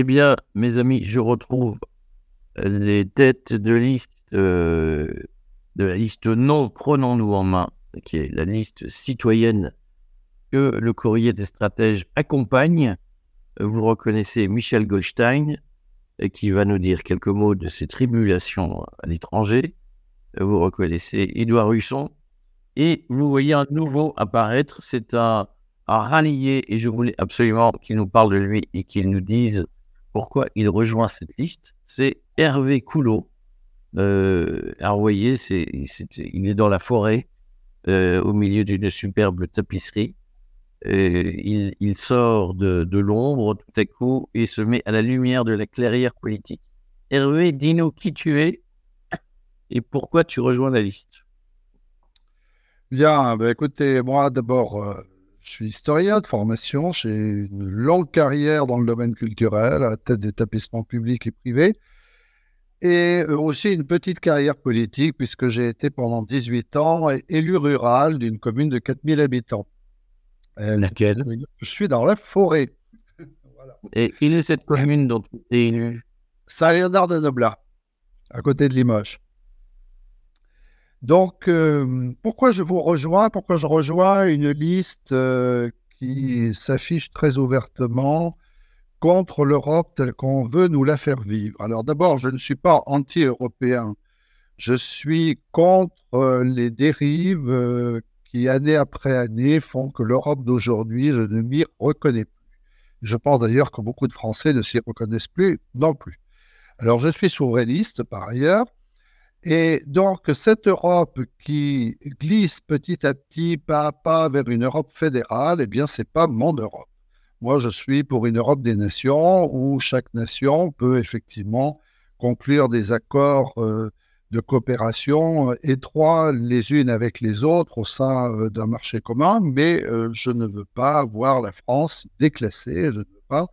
Eh bien, mes amis, je retrouve les têtes de liste euh, de la liste non prenons-nous en main, qui est la liste citoyenne que le courrier des stratèges accompagne. Vous reconnaissez Michel Goldstein, qui va nous dire quelques mots de ses tribulations à l'étranger. Vous reconnaissez Édouard Husson. Et vous voyez un nouveau apparaître, c'est un, un rallié, et je voulais absolument qu'il nous parle de lui et qu'il nous dise pourquoi il rejoint cette liste. C'est Hervé Coulot. Euh, alors, vous voyez, c'est, il est dans la forêt, euh, au milieu d'une superbe tapisserie. Euh, il, sort de, l'ombre tout à coup et se met à la lumière de la clairière politique. Hervé, dis-nous qui tu es et pourquoi tu rejoins la liste? Bien, bah écoutez, moi d'abord, euh, je suis historien de formation. J'ai une longue carrière dans le domaine culturel, à la tête d'établissements publics et privés. Et euh, aussi une petite carrière politique, puisque j'ai été pendant 18 ans élu rural d'une commune de 4000 habitants. Laquelle? Je suis dans la forêt. voilà. Et quelle est cette commune dont tu es élu? Saint-Léonard de Noblat, à côté de Limoges. Donc, euh, pourquoi je vous rejoins? Pourquoi je rejoins une liste euh, qui s'affiche très ouvertement contre l'Europe telle qu'on veut nous la faire vivre? Alors d'abord, je ne suis pas anti-européen. Je suis contre euh, les dérives qui, année après année, font que l'Europe d'aujourd'hui, je ne m'y reconnais plus. Je pense d'ailleurs que beaucoup de Français ne s'y reconnaissent plus non plus. Alors, je suis souverainiste par ailleurs. Et donc, cette Europe qui glisse petit à petit, pas à pas, vers une Europe fédérale, eh bien, c'est pas mon Europe. Moi, je suis pour une Europe des nations où chaque nation peut effectivement conclure des accords euh, de coopération euh, étroits les unes avec les autres au sein euh, d'un marché commun, mais je ne veux pas voir la France déclassée, je ne veux pas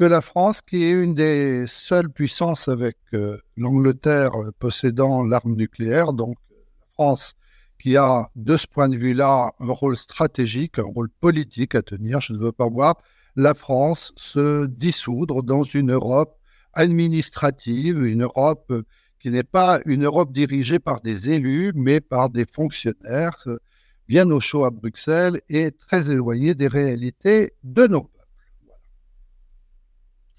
que la France, qui est une des seules puissances avec euh, l'Angleterre euh, possédant l'arme nucléaire, donc la France qui a de ce point de vue-là un rôle stratégique, un rôle politique à tenir, je ne veux pas voir la France se dissoudre dans une Europe administrative, une Europe euh, qui n'est pas une Europe dirigée par des élus, mais par des fonctionnaires bien au chaud à Bruxelles et très éloignés des réalités de nos.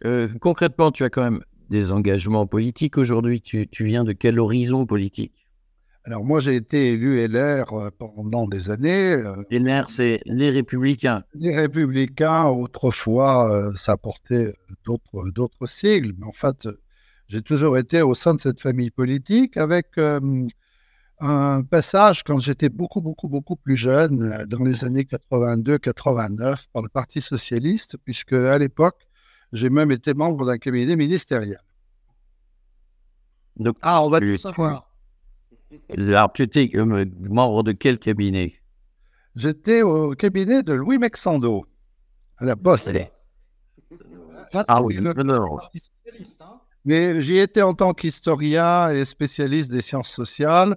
Euh, concrètement, tu as quand même des engagements politiques aujourd'hui. Tu, tu, viens de quel horizon politique? Alors moi, j'ai été élu LR euh, pendant des années. Euh, LR, c'est les Républicains. Les Républicains, autrefois, ça portait d'autres, d'autres sigles. Mais en fait, j'ai toujours été au sein de cette famille politique avec euh, un passage quand j'étais beaucoup, beaucoup, beaucoup plus jeune, dans les années 82-89, par le Parti socialiste, puisque à l'époque, j'ai même été membre d'un cabinet ministériel. Donc, Ah, on va tu- tout savoir. Alors, tu étais euh, membre de quel cabinet? J'étais au cabinet de Louis Mexando, à la Poste. Allez. Ah oui, le non, hein. Mais j'y étais en tant qu'historien et spécialiste des sciences sociales,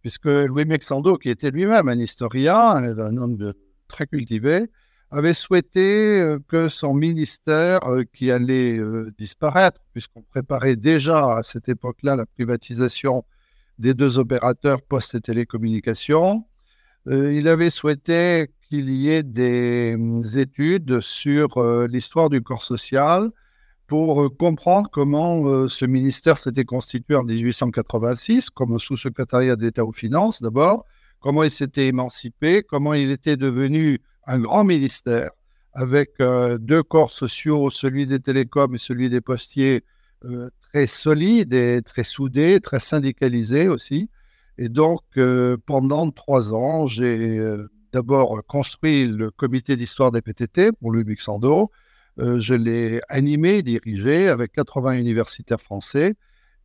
puisque Louis Mexando, qui était lui-même un historien, un homme de- très cultivé, avait souhaité euh, que son ministère, euh, qui allait euh, disparaître, puisqu'on préparait déjà à cette époque-là la privatisation des deux opérateurs postes et télécommunications, il avait souhaité qu'il y ait des hum, études sur l'histoire du corps social pour comprendre comment ce ministère s'était constitué en 1886, comme sous-secrétariat d'État aux finances d'abord, comment il s'était émancipé, comment il était devenu un grand ministère avec euh, deux corps sociaux, celui des télécoms et celui des postiers, euh, très solides et très soudés, très syndicalisés aussi. Et donc, euh, pendant trois ans, j'ai d'abord construit le comité d'histoire des PTT pour Louis Mixando, je l'ai animé, dirigé avec 80 universitaires français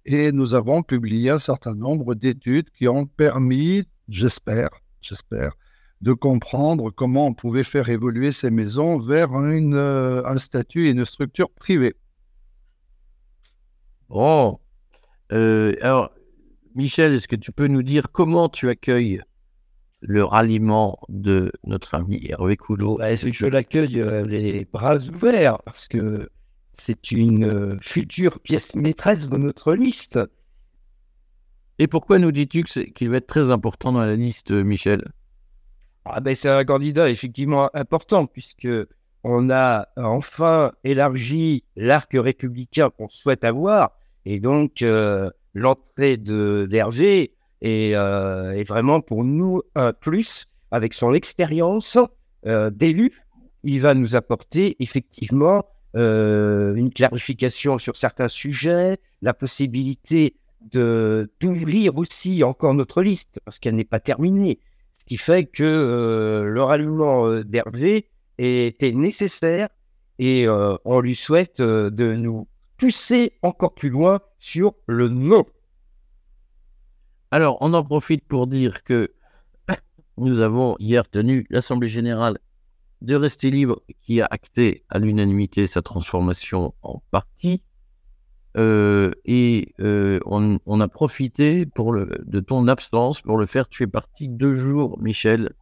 et nous avons publié un certain nombre d'études qui ont permis, j'espère, j'espère, de comprendre comment on pouvait faire évoluer ces maisons vers une, euh, un statut et une structure privée. Bon. Euh, alors, Michel, est-ce que tu peux nous dire comment tu accueilles le ralliement de notre ami Hervé Coulot? Bah, est-ce que je l'accueille euh, les bras ouverts parce que c'est une euh, future pièce maîtresse de notre liste. Et pourquoi nous dis-tu qu'il va être très important dans la liste, euh, Michel? Ah ben, c'est un candidat effectivement important puisque on a enfin élargi l'arc républicain qu'on souhaite avoir et donc euh, l'entrée d'Hervé est, euh, est vraiment pour nous un plus avec son expérience euh, d'élu. Il va nous apporter effectivement une clarification sur certains sujets, la possibilité d'ouvrir aussi encore notre liste parce qu'elle n'est pas terminée. Ce qui fait que euh, le ralliement euh, d'Hervé était nécessaire et euh, on lui souhaite de nous pousser encore plus loin sur le non. Alors, on en profite pour dire que nous avons hier tenu l'Assemblée générale de Rester Libre qui a acté à l'unanimité sa transformation en parti. Euh, et euh, on, a profité de ton absence pour le faire. Tu es parti deux jours, Michel,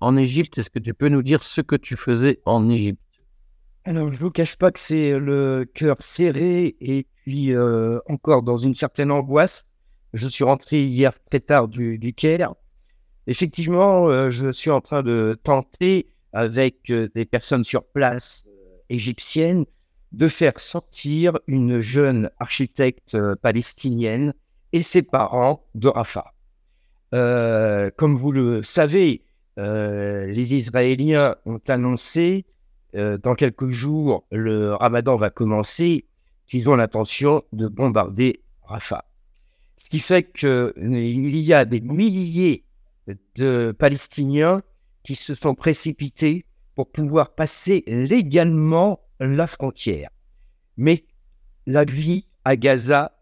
en Égypte. Est-ce que tu peux nous dire ce que tu faisais en Égypte? Alors, je vous cache pas que c'est le cœur serré et puis euh, encore dans une certaine angoisse. Je suis rentré hier très tard du, Caire. Effectivement, euh, je suis en train de tenter avec euh, des personnes sur place euh, égyptiennes de faire sortir une jeune architecte euh, palestinienne et ses parents de Rafah. Euh, comme vous le savez, euh, les Israéliens ont annoncé dans quelques jours, le ramadan va commencer, qu'ils ont l'intention de bombarder Rafah. Ce qui fait qu'il y a des milliers de Palestiniens qui se sont précipités pour pouvoir passer légalement la frontière. Mais la vie à Gaza,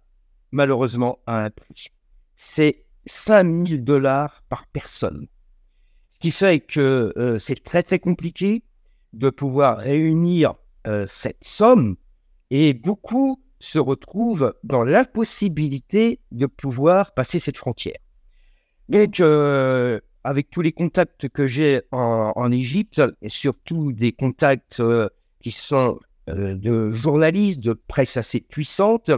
malheureusement, a un prix. C'est 5000 dollars par personne. Ce qui fait que euh, c'est très très compliqué de pouvoir réunir euh, cette somme et beaucoup se retrouvent dans l'impossibilité de pouvoir passer cette frontière. Donc, euh, avec tous les contacts que j'ai en, en Égypte, et surtout des contacts qui sont euh, de journalistes, de presse assez puissante,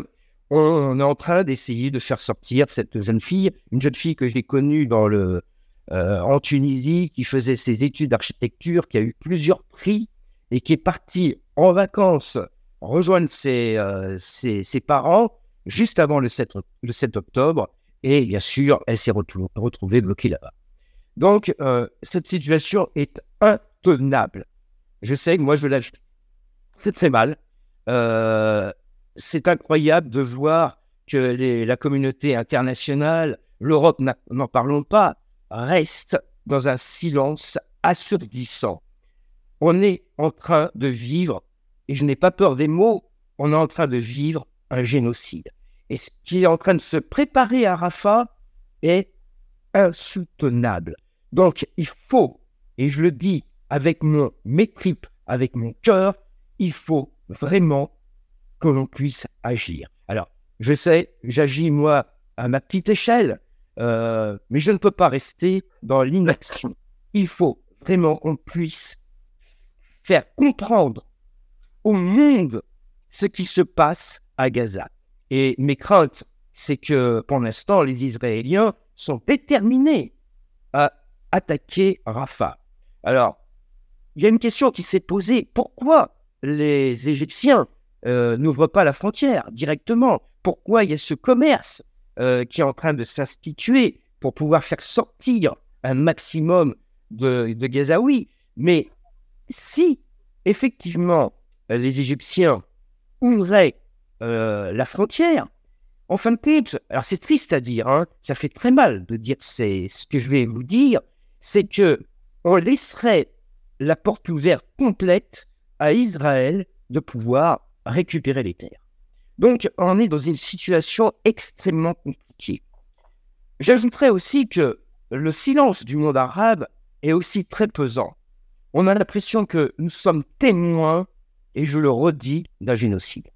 on, est en train d'essayer de faire sortir cette jeune fille, une jeune fille que j'ai connue dans le, euh, en Tunisie, qui faisait ses études d'architecture, qui a eu plusieurs prix et qui est partie en vacances rejoindre ses, euh, ses, parents juste avant le 7, le 7 octobre. Et bien sûr, elle s'est retrou- retrouvée bloquée là-bas. Donc, cette situation est intenable. Je sais que moi, je la très mal. Euh, c'est incroyable de voir que la communauté internationale, l'Europe, n'en parlons pas, reste dans un silence assourdissant. On est en train de vivre, et je n'ai pas peur des mots, on est en train de vivre un génocide. Et ce qui est en train de se préparer à Rafah est insoutenable. Donc il faut, et je le dis avec mon, mes tripes, avec mon cœur, il faut vraiment que l'on puisse agir. Alors, je sais, j'agis moi à ma petite échelle, euh, mais je ne peux pas rester dans l'inaction. Il faut vraiment qu'on puisse faire comprendre au monde ce qui se passe à Gaza. Et mes craintes, c'est que pour l'instant, les Israéliens sont déterminés à attaquer Rafah. Alors, il y a une question qui s'est posée. Pourquoi les Égyptiens euh, n'ouvrent pas la frontière directement. Pourquoi il y a ce commerce euh, qui est en train de s'instituer pour pouvoir faire sortir un maximum de, de Gazaouis? Mais si effectivement les Égyptiens ouvraient euh, la frontière, en fin de compte, alors c'est triste à dire, hein, ça fait très mal de dire ce que je vais vous dire, c'est que on laisserait la porte ouverte complète à Israël de pouvoir récupérer les terres. Donc, on est dans une situation extrêmement compliquée. J'ajouterais aussi que le silence du monde arabe est aussi très pesant. On a l'impression que nous sommes témoins, et je le redis, d'un génocide.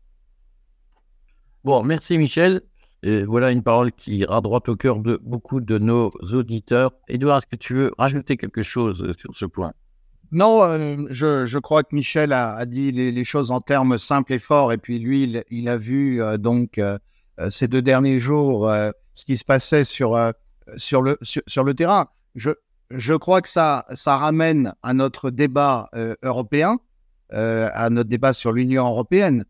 Bon, merci Michel. Et voilà une parole qui ira droit au cœur de beaucoup de nos auditeurs. Edouard, est-ce que tu veux rajouter quelque chose sur ce point? Non, euh, je, je, crois que Michel a, a dit les, les, choses en termes simples et forts. Et puis lui, il, il a vu euh, donc euh, ces deux derniers jours ce qui se passait sur, sur, le, sur, le terrain. Je, je crois que ça, ça ramène à notre débat européen, à notre débat sur l'Union européenne.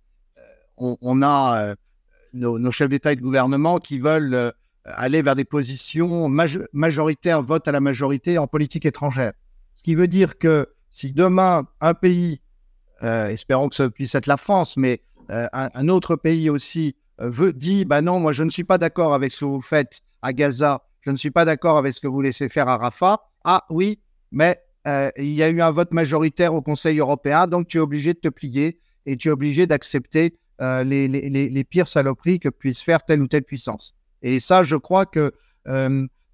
On, on a nos, nos, chefs d'État et de gouvernement qui veulent aller vers des positions majoritaires, vote à la majorité en politique étrangère. Ce qui veut dire que si demain un pays, euh, espérons que ce puisse être la France, mais euh, un, autre pays aussi euh, veut dit, bah non, moi je ne suis pas d'accord avec ce que vous faites à Gaza, je ne suis pas d'accord avec ce que vous laissez faire à Rafah. Ah oui, mais il y a eu un vote majoritaire au Conseil européen, donc tu es obligé de te plier et tu es obligé d'accepter les, les, les, pires saloperies que puisse faire telle ou telle puissance. Et ça, je crois que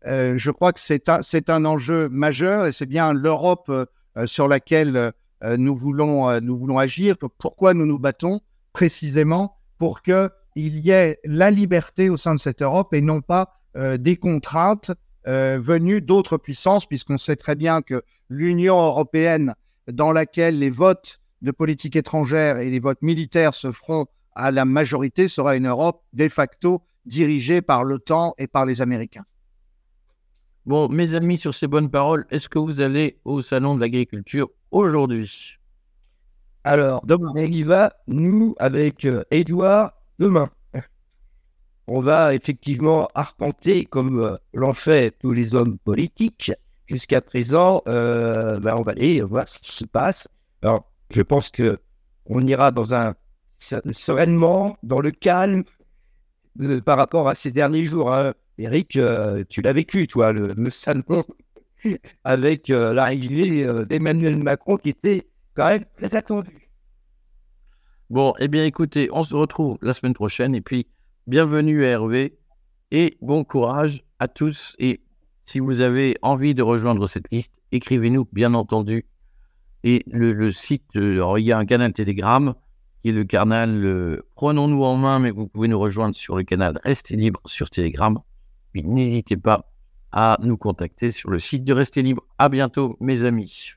euh, je crois que c'est un, enjeu majeur et c'est bien l'Europe euh, sur laquelle euh, nous voulons nous voulons agir. Pourquoi nous nous battons précisément pour que il y ait la liberté au sein de cette Europe et non pas des contraintes venues d'autres puissances, puisqu'on sait très bien que l'Union européenne, dans laquelle les votes de politique étrangère et les votes militaires se feront à la majorité, sera une Europe de facto dirigée par l'OTAN et par les Américains. Bon, mes amis, sur ces bonnes paroles, est-ce que vous allez au Salon de l'Agriculture aujourd'hui? Alors, demain. on y va, nous, avec euh, Edouard, demain. On va effectivement arpenter, comme euh, l'ont fait tous les hommes politiques jusqu'à présent, euh, ben on va aller voir ce qui se passe. Alors, je pense que on ira dans un sereinement, dans le calme, par rapport à ces derniers jours. Hein. Eric, euh, tu l'as vécu, toi, le, salon avec euh, l'arrivée euh, d'Emmanuel Macron qui était quand même très attendu. Bon, eh bien écoutez, on se retrouve la semaine prochaine et puis bienvenue à Hervé et bon courage à tous et si vous avez envie de rejoindre cette liste, écrivez-nous bien entendu et le, site, alors, il y a un canal Telegram qui est le canal euh, Prenons-nous en main, mais vous pouvez nous rejoindre sur le canal Restez libre sur Telegram. N'hésitez pas à nous contacter sur le site de Restez libre. À bientôt, mes amis.